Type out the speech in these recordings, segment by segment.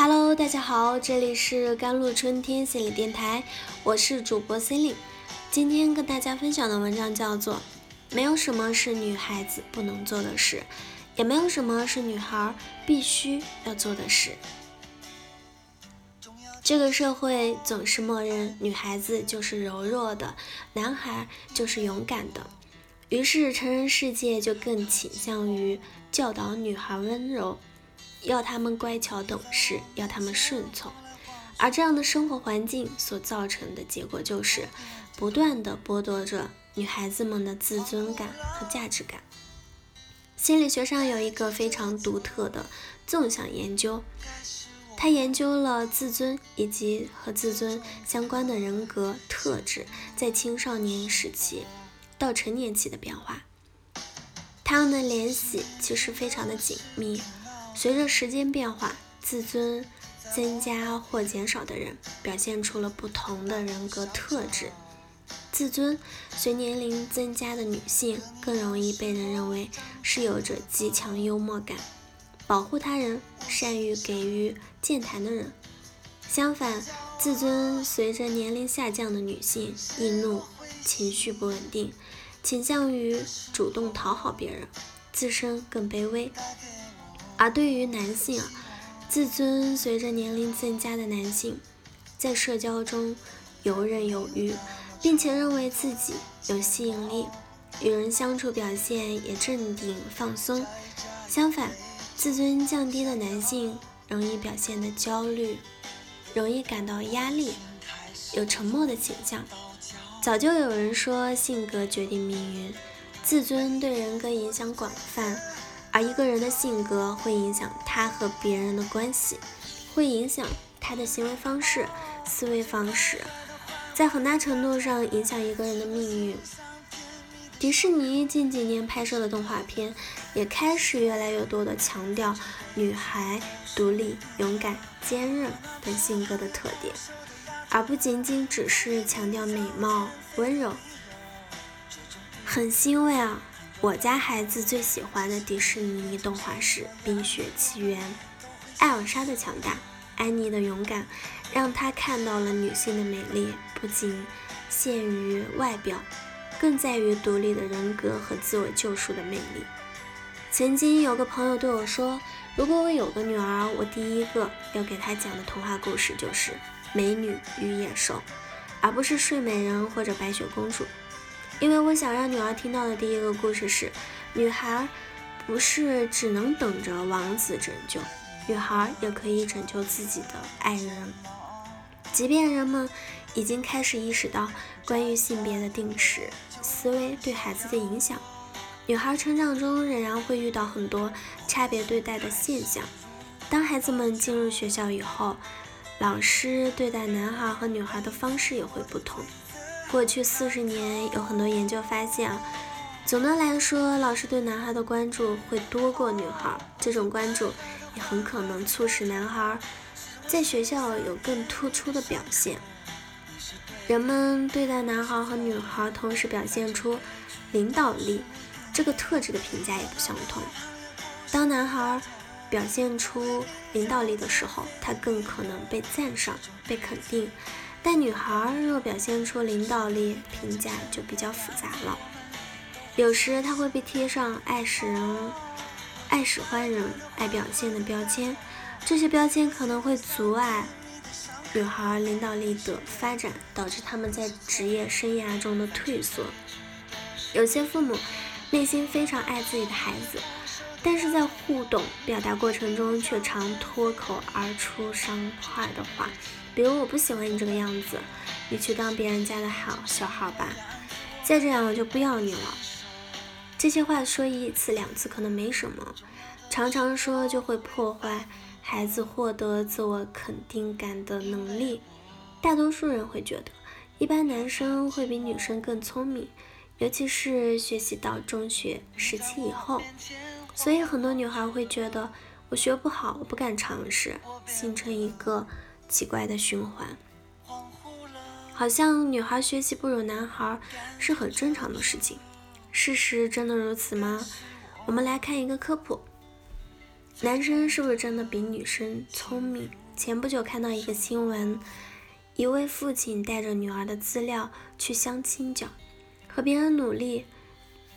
Hello，大家好，这里是甘露春天心理电台，我是主播 c e l i n e 今天跟大家分享的文章叫做《没有什么是女孩子不能做的事，也没有什么是女孩必须要做的事》。这个社会总是默认女孩子就是柔弱的，男孩就是勇敢的，于是成人世界就更倾向于教导女孩温柔。要他们乖巧懂事，要他们顺从，而这样的生活环境所造成的结果，就是不断的剥夺着女孩子们的自尊感和价值感。心理学上有一个非常独特的纵向研究，他研究了自尊以及和自尊相关的人格特质在青少年时期到成年期的变化，他们的联系其实非常的紧密。随着时间变化，自尊增加或减少的人表现出了不同的人格特质。自尊随年龄增加的女性更容易被人认为是有着极强幽默感、保护他人、善于给予健谈的人。相反，自尊随着年龄下降的女性易怒、情绪不稳定，倾向于主动讨好别人，自身更卑微。而对于男性，自尊随着年龄增加的男性，在社交中游刃有余，并且认为自己有吸引力，与人相处表现也镇定放松。相反，自尊降低的男性容易表现的焦虑，容易感到压力，有沉默的倾向。早就有人说，性格决定命运，自尊对人格影响广泛。而一个人的性格会影响他和别人的关系，会影响他的行为方式、思维方式，在很大程度上影响一个人的命运。迪士尼近几年拍摄的动画片也开始越来越多的强调女孩独立、勇敢、坚韧等性格的特点，而不仅仅只是强调美貌、温柔。很欣慰啊！我家孩子最喜欢的迪士尼动画是《冰雪奇缘》。艾尔莎的强大，安妮的勇敢，让他看到了女性的美丽，不仅限于外表，更在于独立的人格和自我救赎的魅力。曾经有个朋友对我说：“如果我有个女儿，我第一个要给她讲的童话故事就是《美女与野兽》，而不是《睡美人》或者《白雪公主》。”因为我想让女儿听到的第一个故事是，女孩不是只能等着王子拯救，女孩也可以拯救自己的爱人。即便人们已经开始意识到关于性别的定式思维对孩子的影响，女孩成长中仍然会遇到很多差别对待的现象。当孩子们进入学校以后，老师对待男孩和女孩的方式也会不同。过去四十年，有很多研究发现啊，总的来说，老师对男孩的关注会多过女孩。这种关注也很可能促使男孩在学校有更突出的表现。人们对待男孩和女孩同时表现出领导力这个特质的评价也不相同。当男孩表现出领导力的时候，他更可能被赞赏、被肯定。但女孩若表现出领导力，评价就比较复杂了。有时她会被贴上爱使人、爱使唤人、爱表现的标签，这些标签可能会阻碍女孩领导力的发展，导致他们在职业生涯中的退缩。有些父母内心非常爱自己的孩子，但是在互动表达过程中却常脱口而出伤害的话。比如我不喜欢你这个样子，你去当别人家的好小孩吧，再这样我就不要你了。这些话说一次两次可能没什么，常常说就会破坏孩子获得自我肯定感的能力。大多数人会觉得，一般男生会比女生更聪明，尤其是学习到中学时期以后，所以很多女孩会觉得我学不好，我不敢尝试，形成一个。奇怪的循环，好像女孩学习不如男孩是很正常的事情。事实真的如此吗？我们来看一个科普：男生是不是真的比女生聪明？前不久看到一个新闻，一位父亲带着女儿的资料去相亲角，和别人努力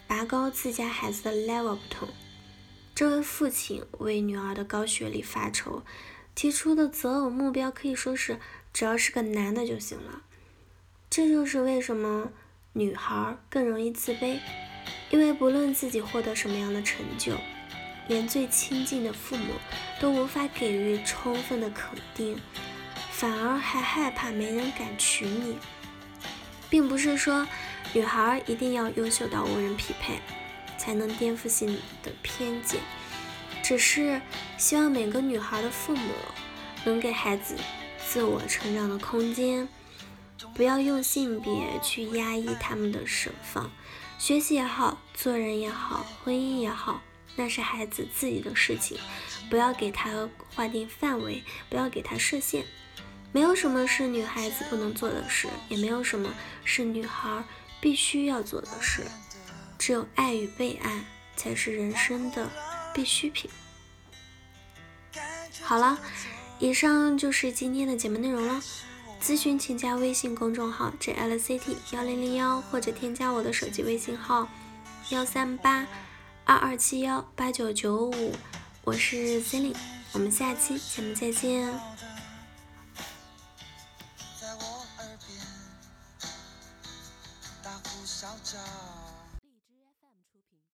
拔高自家孩子的 level 不同。这位父亲为女儿的高学历发愁，提出的择偶目标可以说是只要是个男的就行了。这就是为什么女孩更容易自卑，因为不论自己获得什么样的成就，连最亲近的父母都无法给予充分的肯定，反而还害怕没人敢娶你。并不是说女孩一定要优秀到无人匹配。才能颠覆性的偏见，只是希望每个女孩的父母能给孩子自我成长的空间，不要用性别去压抑他们的释放。学习也好，做人也好，婚姻也好，那是孩子自己的事情，不要给他划定范围，不要给他设限。没有什么是女孩子不能做的事，也没有什么是女孩必须要做的事。只有爱与被爱才是人生的必需品。好了，以上就是今天的节目内容了。咨询请加微信公众号 jlct 幺零零幺，或者添加我的手机微信号幺三八二二七幺八九九五，我是 c e l i n e 我们下期节目再见。在我耳边大呼小叫。